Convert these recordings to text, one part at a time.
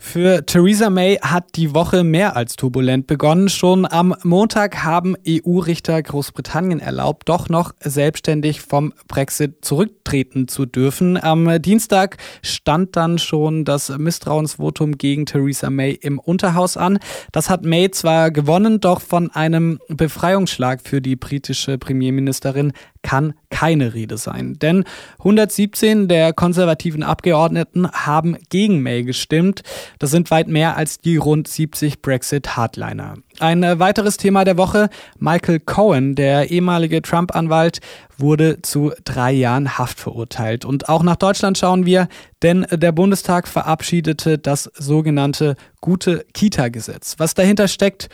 Für Theresa May hat die Woche mehr als turbulent begonnen. Schon am Montag haben EU-Richter Großbritannien erlaubt, doch noch selbstständig vom Brexit zurücktreten zu dürfen. Am Dienstag stand dann schon das Misstrauensvotum gegen Theresa May im Unterhaus an. Das hat May zwar gewonnen, doch von einem Befreiungsschlag für die britische Premierministerin kann keine Rede sein. Denn 117 der konservativen Abgeordneten haben gegen May gestimmt. Das sind weit mehr als die rund 70 Brexit-Hardliner. Ein äh, weiteres Thema der Woche. Michael Cohen, der ehemalige Trump-Anwalt, wurde zu drei Jahren Haft verurteilt. Und auch nach Deutschland schauen wir, denn der Bundestag verabschiedete das sogenannte Gute Kita-Gesetz. Was dahinter steckt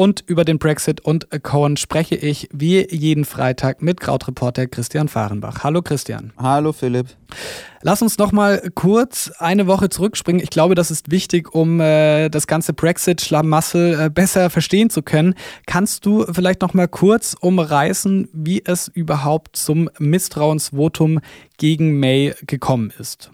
und über den Brexit und Cohen spreche ich wie jeden Freitag mit Krautreporter Christian Fahrenbach. Hallo Christian. Hallo Philipp. Lass uns noch mal kurz eine Woche zurückspringen. Ich glaube, das ist wichtig, um äh, das ganze Brexit-Schlamassel äh, besser verstehen zu können. Kannst du vielleicht noch mal kurz umreißen, wie es überhaupt zum Misstrauensvotum gegen May gekommen ist?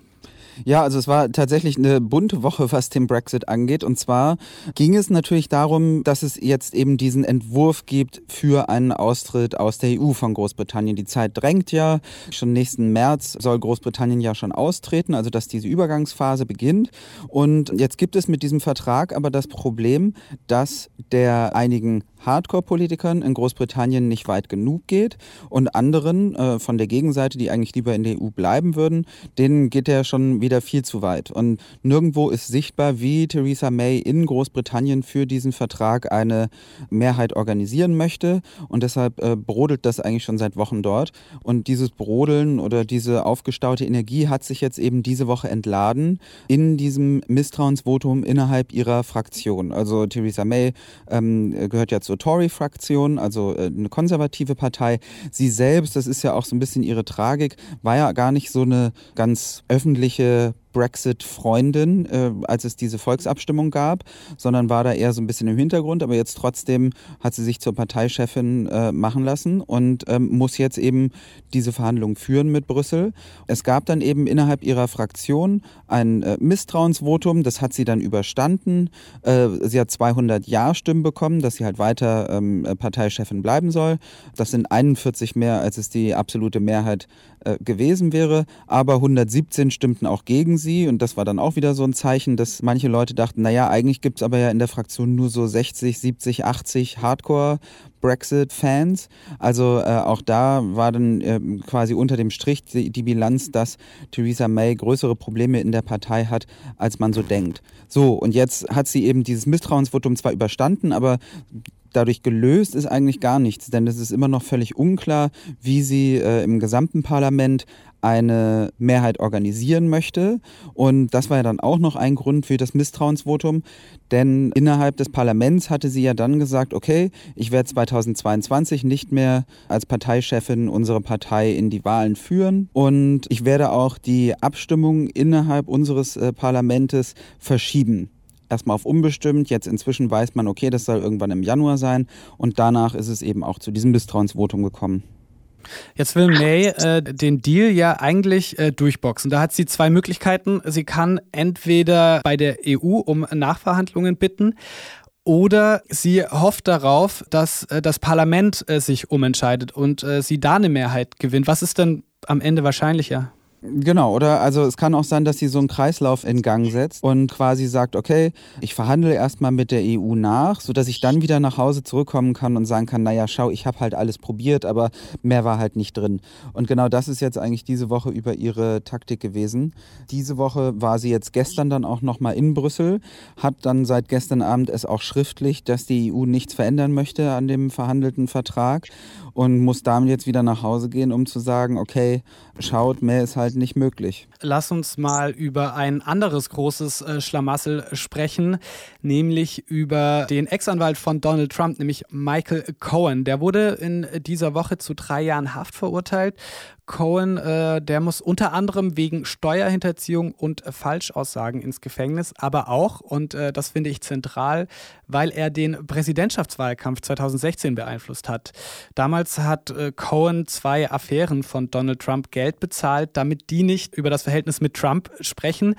Ja, also es war tatsächlich eine bunte Woche, was den Brexit angeht. Und zwar ging es natürlich darum, dass es jetzt eben diesen Entwurf gibt für einen Austritt aus der EU von Großbritannien. Die Zeit drängt ja. Schon nächsten März soll Großbritannien ja schon austreten, also dass diese Übergangsphase beginnt. Und jetzt gibt es mit diesem Vertrag aber das Problem, dass der einigen Hardcore-Politikern in Großbritannien nicht weit genug geht und anderen äh, von der Gegenseite, die eigentlich lieber in der EU bleiben würden, denen geht er schon wieder viel zu weit. Und nirgendwo ist sichtbar, wie Theresa May in Großbritannien für diesen Vertrag eine Mehrheit organisieren möchte. Und deshalb äh, brodelt das eigentlich schon seit Wochen dort. Und dieses Brodeln oder diese aufgestaute Energie hat sich jetzt eben diese Woche entladen in diesem Misstrauensvotum innerhalb ihrer Fraktion. Also Theresa May ähm, gehört ja Tory-Fraktion, also äh, eine konservative Partei. Sie selbst, das ist ja auch so ein bisschen ihre Tragik, war ja gar nicht so eine ganz öffentliche Brexit-Freundin, äh, als es diese Volksabstimmung gab, sondern war da eher so ein bisschen im Hintergrund. Aber jetzt trotzdem hat sie sich zur Parteichefin äh, machen lassen und ähm, muss jetzt eben diese Verhandlungen führen mit Brüssel. Es gab dann eben innerhalb ihrer Fraktion ein äh, Misstrauensvotum, das hat sie dann überstanden. Äh, sie hat 200 Ja-Stimmen bekommen, dass sie halt weiter ähm, Parteichefin bleiben soll. Das sind 41 mehr, als es die absolute Mehrheit äh, gewesen wäre. Aber 117 stimmten auch gegen sie sie. Und das war dann auch wieder so ein Zeichen, dass manche Leute dachten, naja, eigentlich gibt es aber ja in der Fraktion nur so 60, 70, 80 Hardcore. Brexit-Fans. Also äh, auch da war dann äh, quasi unter dem Strich die, die, Bilanz, dass Theresa May größere Probleme in der Partei hat, als man so denkt. So, und jetzt hat sie eben dieses Misstrauensvotum zwar überstanden, aber dadurch gelöst ist eigentlich gar nichts, denn es ist immer noch völlig unklar, wie sie äh, im gesamten Parlament eine Mehrheit organisieren möchte. Und das war ja dann auch noch ein Grund für das Misstrauensvotum, denn innerhalb des Parlaments hatte sie ja dann gesagt, okay, ich werde 2022 nicht mehr als Parteichefin unsere Partei in die Wahlen führen und ich werde auch die Abstimmung innerhalb unseres äh, Parlamentes verschieben erstmal auf unbestimmt. Jetzt inzwischen weiß man, okay, das soll irgendwann im Januar sein. Und danach ist es eben auch zu diesem Misstrauensvotum gekommen. Jetzt will May äh, den Deal ja eigentlich äh, durchboxen. Da hat sie zwei Möglichkeiten. Sie kann entweder bei der EU um Nachverhandlungen bitten oder sie hofft darauf, dass äh, das Parlament äh, sich umentscheidet und äh, sie da eine Mehrheit gewinnt. Was ist denn am Ende wahrscheinlicher? Genau, oder? Also es kann auch sein, dass sie so einen Kreislauf in Gang setzt und quasi sagt, okay, ich verhandle erstmal mit der EU nach, sodass ich dann wieder nach Hause zurückkommen kann und sagen kann, naja, schau, ich habe halt alles probiert, aber mehr war halt nicht drin. Und genau das ist jetzt eigentlich diese Woche über ihre Taktik gewesen. Diese Woche war sie jetzt gestern dann auch nochmal in Brüssel, hat dann seit gestern Abend es auch schriftlich, dass die EU nichts verändern möchte an dem verhandelten Vertrag und muss damit jetzt wieder nach Hause gehen, um zu sagen, okay, schaut, mehr ist halt nicht möglich. Lass uns mal über ein anderes großes äh, Schlamassel sprechen, nämlich über den Ex-Anwalt von Donald Trump, nämlich Michael Cohen. Der wurde in dieser Woche zu drei Jahren Haft verurteilt. Cohen, äh, der muss unter anderem wegen Steuerhinterziehung und Falschaussagen ins Gefängnis, aber auch, und äh, das finde ich zentral, weil er den Präsidentschaftswahlkampf 2016 beeinflusst hat. Damals hat äh, Cohen zwei Affären von Donald Trump Geld bezahlt, damit die nicht über das Verhältnis mit Trump sprechen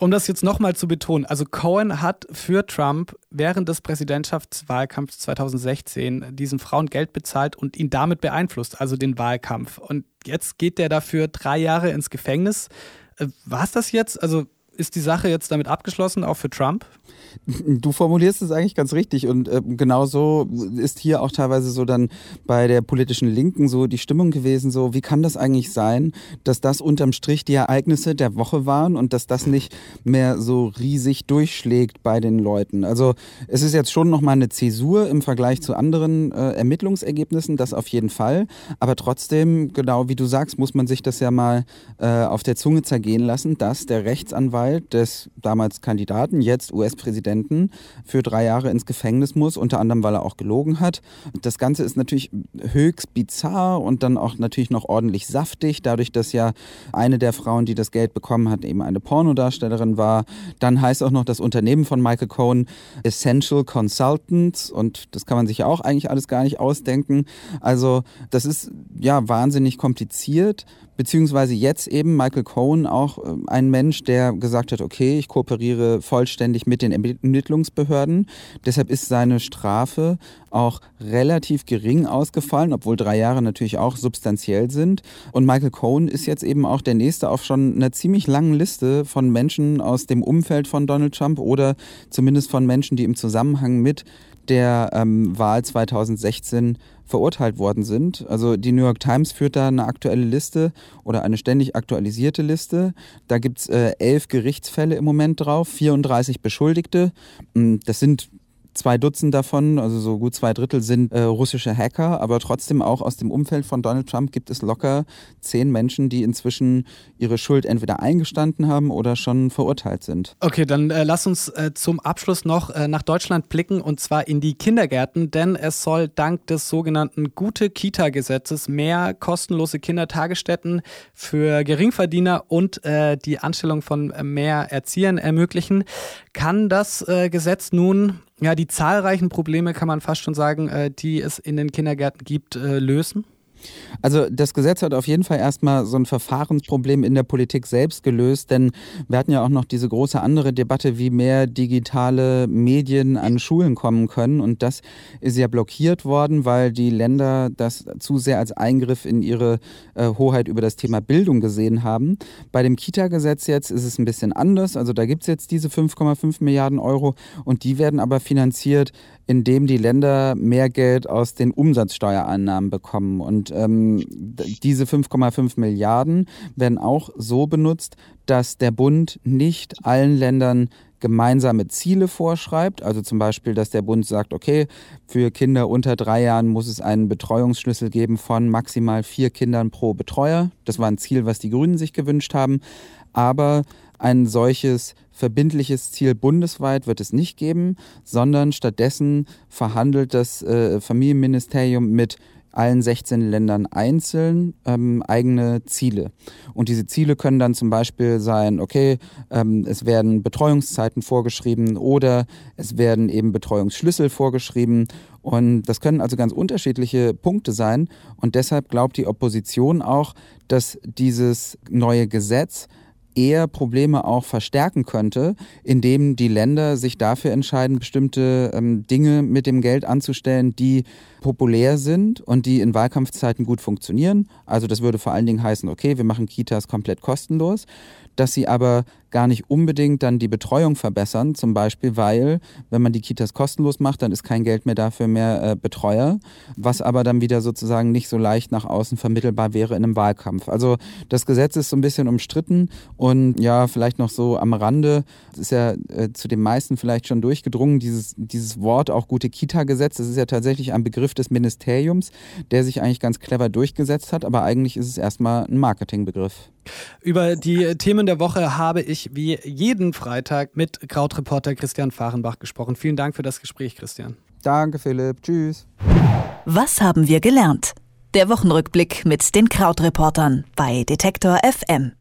um das jetzt nochmal zu betonen, also Cohen hat für Trump während des Präsidentschaftswahlkampfs 2016 diesen Frauen Geld bezahlt und ihn damit beeinflusst, also den Wahlkampf. Und jetzt geht der dafür drei Jahre ins Gefängnis. Äh, War es das jetzt? Also ist die Sache jetzt damit abgeschlossen, auch für Trump? Du formulierst es eigentlich ganz richtig und äh, genau so ist hier auch teilweise so dann bei der politischen Linken so die Stimmung gewesen, so wie kann das eigentlich sein, dass das unterm Strich die Ereignisse der Woche waren und dass das nicht mehr so riesig durchschlägt bei den Leuten. Also es ist jetzt schon nochmal eine Zäsur im Vergleich zu anderen äh, Ermittlungsergebnissen, das auf jeden Fall, aber trotzdem, genau wie du sagst, muss man sich das ja mal äh, auf der Zunge zergehen lassen, dass der Rechtsanwalt des damals Kandidaten, jetzt US-Präsidenten, Präsidenten für drei Jahre ins Gefängnis muss, unter anderem, weil er auch gelogen hat. Das Ganze ist natürlich höchst bizarr und dann auch natürlich noch ordentlich saftig, dadurch, dass ja eine der Frauen, die das Geld bekommen hat, eben eine Pornodarstellerin war. Dann heißt auch noch das Unternehmen von Michael Cohen Essential Consultants und das kann man sich ja auch eigentlich alles gar nicht ausdenken. Also das ist ja wahnsinnig kompliziert beziehungsweise jetzt eben Michael Cohen auch äh, ein Mensch, der gesagt hat, okay, ich kooperiere vollständig mit den Ermittlungsbehörden. Deshalb ist seine Strafe auch relativ gering ausgefallen, obwohl drei Jahre natürlich auch substanziell sind. Und Michael Cohen ist jetzt eben auch der nächste auf schon einer ziemlich langen Liste von Menschen aus dem Umfeld von Donald Trump oder zumindest von Menschen, die im Zusammenhang mit der ähm, Wahl 2016 verurteilt worden sind. Also die New York Times führt da eine aktuelle Liste oder eine ständig aktualisierte Liste. Da gibt's äh, elf Gerichtsfälle im Moment drauf, 34 Beschuldigte. Hm, das sind Zwei Dutzend davon, also so gut zwei Drittel, sind äh, russische Hacker, aber trotzdem auch aus dem Umfeld von Donald Trump gibt es locker zehn Menschen, die inzwischen ihre Schuld entweder eingestanden haben oder schon verurteilt sind. Okay, dann äh, lass uns äh, zum Abschluss noch äh, nach Deutschland blicken und zwar in die Kindergärten, denn es soll dank des sogenannten Gute-Kita-Gesetzes mehr kostenlose Kindertagesstätten für Geringverdiener und äh, die Anstellung von mehr Erziehern ermöglichen. Kann das äh, Gesetz nun ja, die zahlreichen Probleme, kann man fast schon sagen, äh, die es in den Kindergärten gibt, äh, lösen? Also das Gesetz hat auf jeden Fall erstmal so ein Verfahrensproblem in der Politik selbst gelöst, denn wir hatten ja auch noch diese große andere Debatte, wie mehr digitale Medien an Schulen kommen können und das ist ja blockiert worden, weil die Länder das zu sehr als Eingriff in ihre äh, Hoheit über das Thema Bildung gesehen haben. Bei dem Kita-Gesetz jetzt ist es ein bisschen anders, also da gibt es jetzt diese 5,5 Milliarden Euro und die werden aber finanziert, indem die Länder mehr Geld aus den Umsatzsteuereinnahmen bekommen und ähm, diese 5,5 Milliarden werden auch so benutzt, dass der Bund nicht allen Ländern gemeinsame Ziele vorschreibt. Also zum Beispiel, dass der Bund sagt, okay, für Kinder unter drei Jahren muss es einen Betreuungsschlüssel geben von maximal vier Kindern pro Betreuer. Das war ein Ziel, was die Grünen sich gewünscht haben. Aber ein solches verbindliches Ziel bundesweit wird es nicht geben, sondern stattdessen verhandelt das äh, Familienministerium mit allen 16 Ländern einzeln ähm, eigene Ziele. Und diese Ziele können dann zum Beispiel sein, okay, ähm, es werden Betreuungszeiten vorgeschrieben oder es werden eben Betreuungsschlüssel vorgeschrieben. Und das können also ganz unterschiedliche Punkte sein. Und deshalb glaubt die Opposition auch, dass dieses neue Gesetz eher Probleme auch verstärken könnte, indem die Länder sich dafür entscheiden, bestimmte ähm, Dinge mit dem Geld anzustellen, die populär sind und die in Wahlkampfzeiten gut funktionieren. Also das würde vor allen Dingen heißen, okay, wir machen Kitas komplett kostenlos dass sie aber gar nicht unbedingt dann die Betreuung verbessern, zum Beispiel, weil, wenn man die Kitas kostenlos macht, dann ist kein Geld mehr dafür mehr äh, Betreuer, was aber dann wieder sozusagen nicht so leicht nach außen vermittelbar wäre in einem Wahlkampf. Also das Gesetz ist so ein bisschen umstritten und ja, vielleicht noch so am Rande, es ist ja äh, zu den meisten vielleicht schon durchgedrungen, dieses, dieses Wort auch gute Kita-Gesetz, das ist ja tatsächlich ein Begriff des Ministeriums, der sich eigentlich ganz clever durchgesetzt hat, aber eigentlich ist es erstmal ein Marketingbegriff. Über die Themen der Woche habe ich wie jeden Freitag mit Krautreporter Christian Fahrenbach gesprochen. Vielen Dank für das Gespräch, Christian. Danke, Philipp. Tschüss. Was haben wir gelernt? der Wochenrückblick mit den Krautreportern bei Detektor FM.